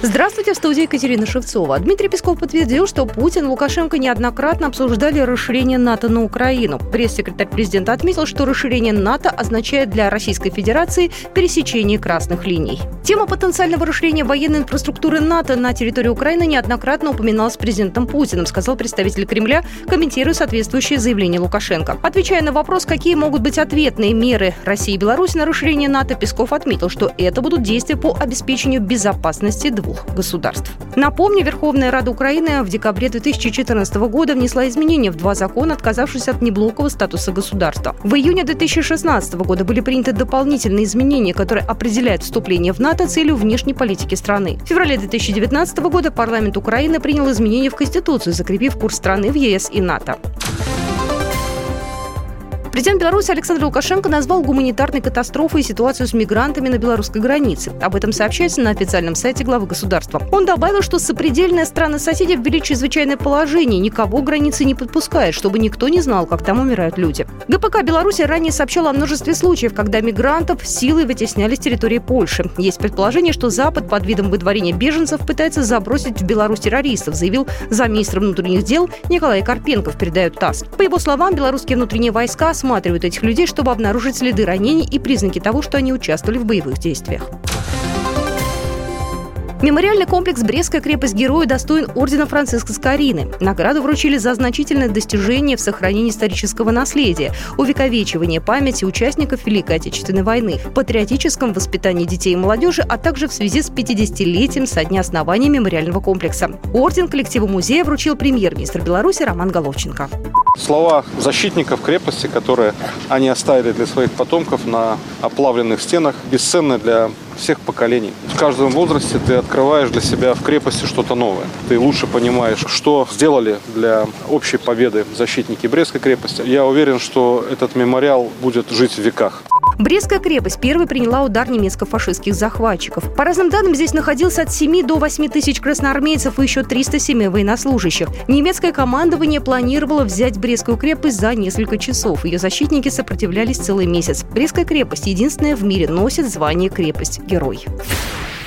Здравствуйте, в студии Екатерина Шевцова. Дмитрий Песков подтвердил, что Путин и Лукашенко неоднократно обсуждали расширение НАТО на Украину. Пресс-секретарь президента отметил, что расширение НАТО означает для Российской Федерации пересечение красных линий. Тема потенциального расширения военной инфраструктуры НАТО на территории Украины неоднократно упоминалась президентом Путиным, сказал представитель Кремля, комментируя соответствующее заявление Лукашенко. Отвечая на вопрос, какие могут быть ответные меры России и Беларуси на расширение НАТО, Песков отметил, что это будут действия по обеспечению безопасности двух государств. Напомню, Верховная Рада Украины в декабре 2014 года внесла изменения в два закона, отказавшись от неблокового статуса государства. В июне 2016 года были приняты дополнительные изменения, которые определяют вступление в НАТО целью внешней политики страны. В феврале 2019 года парламент Украины принял изменения в Конституцию, закрепив курс страны в ЕС и НАТО. Президент Беларуси Александр Лукашенко назвал гуманитарной катастрофой ситуацию с мигрантами на белорусской границе. Об этом сообщается на официальном сайте главы государства. Он добавил, что сопредельные страны соседи ввели чрезвычайное положение, никого границы не подпускает, чтобы никто не знал, как там умирают люди. ГПК Беларуси ранее сообщала о множестве случаев, когда мигрантов силой вытесняли с территории Польши. Есть предположение, что Запад под видом выдворения беженцев пытается забросить в Беларусь террористов, заявил замминистра внутренних дел Николай Карпенков, передает ТАСС. По его словам, белорусские внутренние войска с осматривают этих людей, чтобы обнаружить следы ранений и признаки того, что они участвовали в боевых действиях. Мемориальный комплекс «Брестская крепость героя» достоин ордена Франциска Скорины. Награду вручили за значительное достижение в сохранении исторического наследия, увековечивание памяти участников Великой Отечественной войны, патриотическом воспитании детей и молодежи, а также в связи с 50-летием со дня основания мемориального комплекса. Орден коллективу музея вручил премьер-министр Беларуси Роман Головченко. Слова защитников крепости, которые они оставили для своих потомков на оплавленных стенах, бесценны для всех поколений. В каждом возрасте ты открываешь для себя в крепости что-то новое. Ты лучше понимаешь, что сделали для общей победы защитники Брестской крепости. Я уверен, что этот мемориал будет жить в веках. Брестская крепость первой приняла удар немецко-фашистских захватчиков. По разным данным, здесь находился от 7 до 8 тысяч красноармейцев и еще 307 военнослужащих. Немецкое командование планировало взять Брестскую крепость за несколько часов. Ее защитники сопротивлялись целый месяц. Брестская крепость единственная в мире носит звание крепость-герой.